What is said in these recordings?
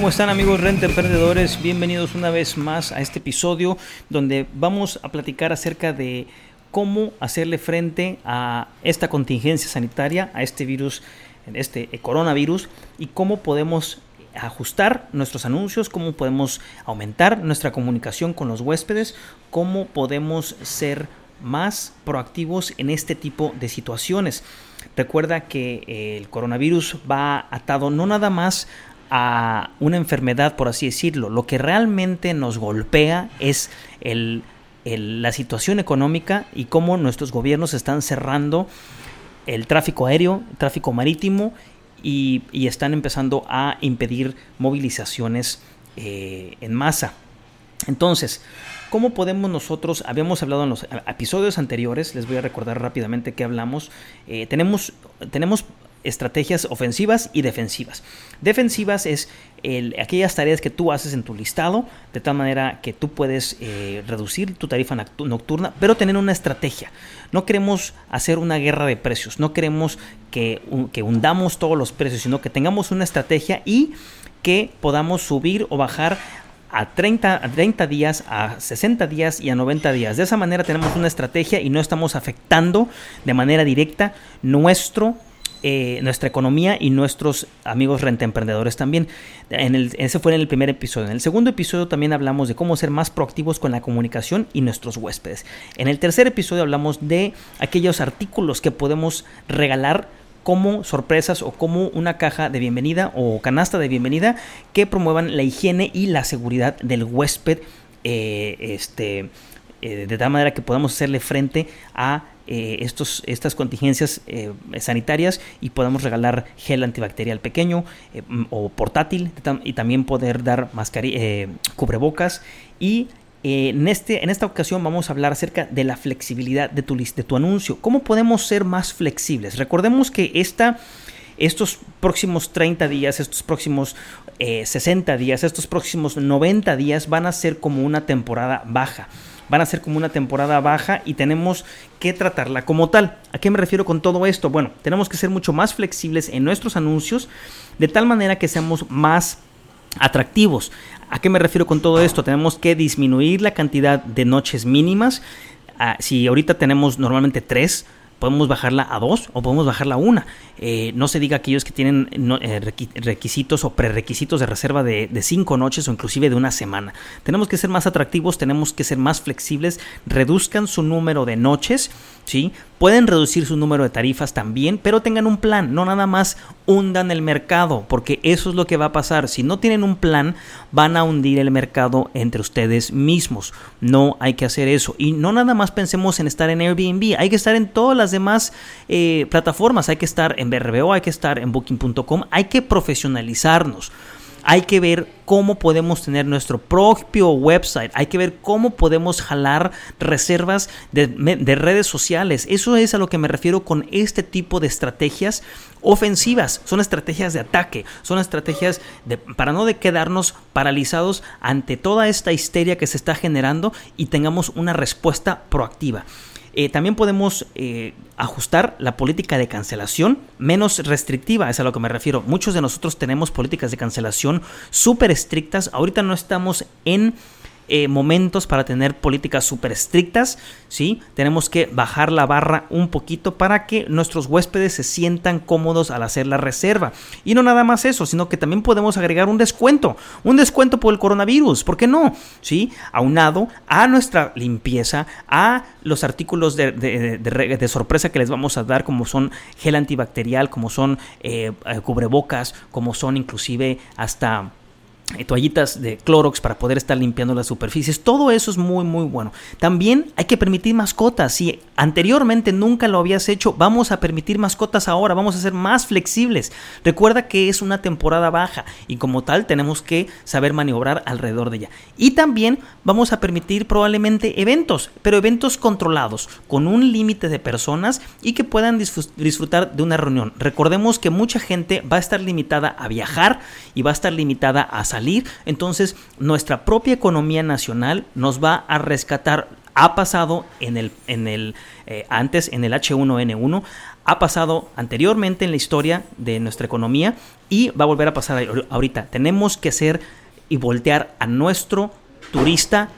¿Cómo están amigos Renta Emprendedores? Bienvenidos una vez más a este episodio donde vamos a platicar acerca de cómo hacerle frente a esta contingencia sanitaria, a este virus, este coronavirus y cómo podemos ajustar nuestros anuncios, cómo podemos aumentar nuestra comunicación con los huéspedes, cómo podemos ser más proactivos en este tipo de situaciones. Recuerda que eh, el coronavirus va atado no nada más a una enfermedad, por así decirlo. Lo que realmente nos golpea es la situación económica y cómo nuestros gobiernos están cerrando el tráfico aéreo, el tráfico marítimo y, y están empezando a impedir movilizaciones eh, en masa. Entonces, ¿cómo podemos nosotros, habíamos hablado en los episodios anteriores, les voy a recordar rápidamente que hablamos, eh, tenemos, tenemos estrategias ofensivas y defensivas. Defensivas es el- aquellas tareas que tú haces en tu listado, de tal manera que tú puedes eh, reducir tu tarifa noctu- nocturna, pero tener una estrategia. No queremos hacer una guerra de precios, no queremos que hundamos todos los precios, sino que tengamos una estrategia y que podamos subir o bajar a 30, a 30 días, a 60 días y a 90 días. De esa manera tenemos una estrategia y no estamos afectando de manera directa nuestro, eh, nuestra economía y nuestros amigos renta emprendedores también. En el, ese fue en el primer episodio. En el segundo episodio también hablamos de cómo ser más proactivos con la comunicación y nuestros huéspedes. En el tercer episodio hablamos de aquellos artículos que podemos regalar como sorpresas o como una caja de bienvenida o canasta de bienvenida que promuevan la higiene y la seguridad del huésped eh, este, eh, de tal manera que podamos hacerle frente a eh, estas contingencias eh, sanitarias y podamos regalar gel antibacterial pequeño eh, o portátil y también poder dar cubrebocas y en, este, en esta ocasión vamos a hablar acerca de la flexibilidad de tu, de tu anuncio. ¿Cómo podemos ser más flexibles? Recordemos que esta, estos próximos 30 días, estos próximos eh, 60 días, estos próximos 90 días van a ser como una temporada baja. Van a ser como una temporada baja y tenemos que tratarla como tal. ¿A qué me refiero con todo esto? Bueno, tenemos que ser mucho más flexibles en nuestros anuncios de tal manera que seamos más atractivos. ¿A qué me refiero con todo esto? Tenemos que disminuir la cantidad de noches mínimas. Ah, si ahorita tenemos normalmente tres, podemos bajarla a dos o podemos bajarla a una. Eh, no se diga aquellos que tienen eh, requi- requisitos o prerequisitos de reserva de, de cinco noches o inclusive de una semana. Tenemos que ser más atractivos, tenemos que ser más flexibles, reduzcan su número de noches, ¿sí? Pueden reducir su número de tarifas también, pero tengan un plan, no nada más hundan el mercado, porque eso es lo que va a pasar. Si no tienen un plan, van a hundir el mercado entre ustedes mismos. No hay que hacer eso. Y no nada más pensemos en estar en Airbnb, hay que estar en todas las demás eh, plataformas, hay que estar en BRBO, hay que estar en Booking.com, hay que profesionalizarnos. Hay que ver cómo podemos tener nuestro propio website. Hay que ver cómo podemos jalar reservas de, redes sociales. Eso es a lo que me refiero con este tipo de estrategias ofensivas. Son estrategias de ataque. Son estrategias para no de quedarnos paralizados ante toda esta histeria que se está generando y tengamos una respuesta proactiva. Eh, también podemos eh, ajustar la política de cancelación menos restrictiva, es a lo que me refiero. Muchos de nosotros tenemos políticas de cancelación súper estrictas. Ahorita no estamos en eh, momentos para tener políticas súper estrictas, ¿sí? Tenemos que bajar la barra un poquito para que nuestros huéspedes se sientan cómodos al hacer la reserva. Y no nada más eso, sino que también podemos agregar un descuento, un descuento por el coronavirus, ¿por qué no? ¿Sí? Aunado a nuestra limpieza, a los artículos de, de- de re- de sorpresa que les vamos a dar, como son gel antibacterial, como son eh, eh, cubrebocas, como son inclusive hasta toallitas de Clorox para poder estar limpiando las superficies. Todo eso es muy, muy bueno. También hay que permitir mascotas. Si anteriormente nunca lo habías hecho, vamos a permitir mascotas ahora. Vamos a ser más flexibles. Recuerda que es una temporada baja y como tal tenemos que saber maniobrar alrededor de ella. Y también vamos a permitir probablemente eventos, pero eventos controlados, con un límite de personas y que puedan disfrutar de una reunión. Recordemos que mucha gente va a estar limitada a viajar y va a estar limitada a salir entonces nuestra propia economía nacional nos va a rescatar. Ha pasado en el, en el eh, antes en el H1N1, ha pasado anteriormente en la historia de nuestra economía y va a volver a pasar ahorita. Tenemos que hacer y voltear a nuestro turista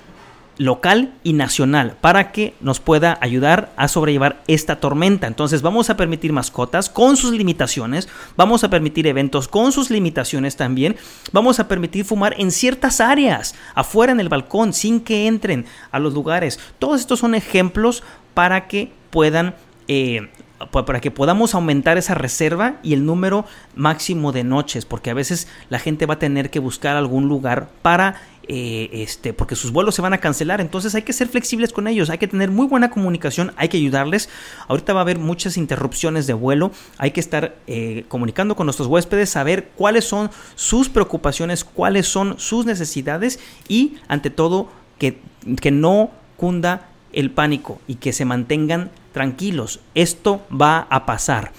local y nacional para que nos pueda ayudar a sobrellevar esta tormenta. Entonces vamos a permitir mascotas con sus limitaciones, vamos a permitir eventos con sus limitaciones también, vamos a permitir fumar en ciertas áreas, afuera en el balcón, sin que entren a los lugares. Todos estos son ejemplos para que puedan... Eh, para que podamos aumentar esa reserva y el número máximo de noches, porque a veces la gente va a tener que buscar algún lugar para eh, este, porque sus vuelos se van a cancelar. Entonces hay que ser flexibles con ellos, hay que tener muy buena comunicación, hay que ayudarles. Ahorita va a haber muchas interrupciones de vuelo, hay que estar eh, comunicando con nuestros huéspedes, saber cuáles son sus preocupaciones, cuáles son sus necesidades y ante todo que, que no cunda el pánico y que se mantengan tranquilos. Esto va a pasar.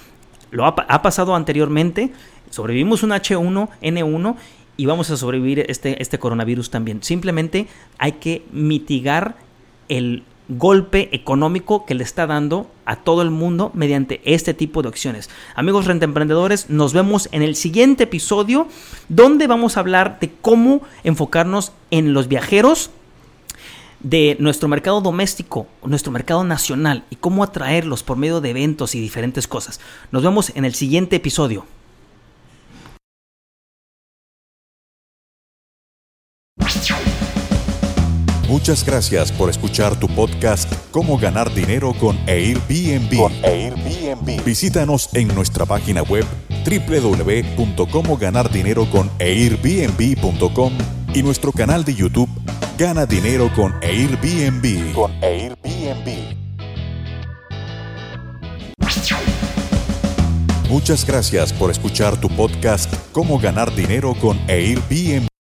Lo ha, pasado anteriormente. Sobrevivimos un H1N1 y vamos a sobrevivir este, este coronavirus también. Simplemente hay que mitigar el golpe económico que le está dando a todo el mundo mediante este tipo de acciones. Amigos renta emprendedores, nos vemos en el siguiente episodio donde vamos a hablar de cómo enfocarnos en los viajeros de nuestro mercado doméstico, nuestro mercado nacional y cómo atraerlos por medio de eventos y diferentes cosas. Nos vemos en el siguiente episodio. Muchas gracias por escuchar tu podcast Cómo ganar dinero con Airbnb. Con Airbnb. Visítanos en nuestra página web www.comoganardinero.airbnb.com y nuestro canal de YouTube Gana Dinero con Airbnb. Con Airbnb. Muchas gracias por escuchar tu podcast Cómo ganar dinero con Airbnb.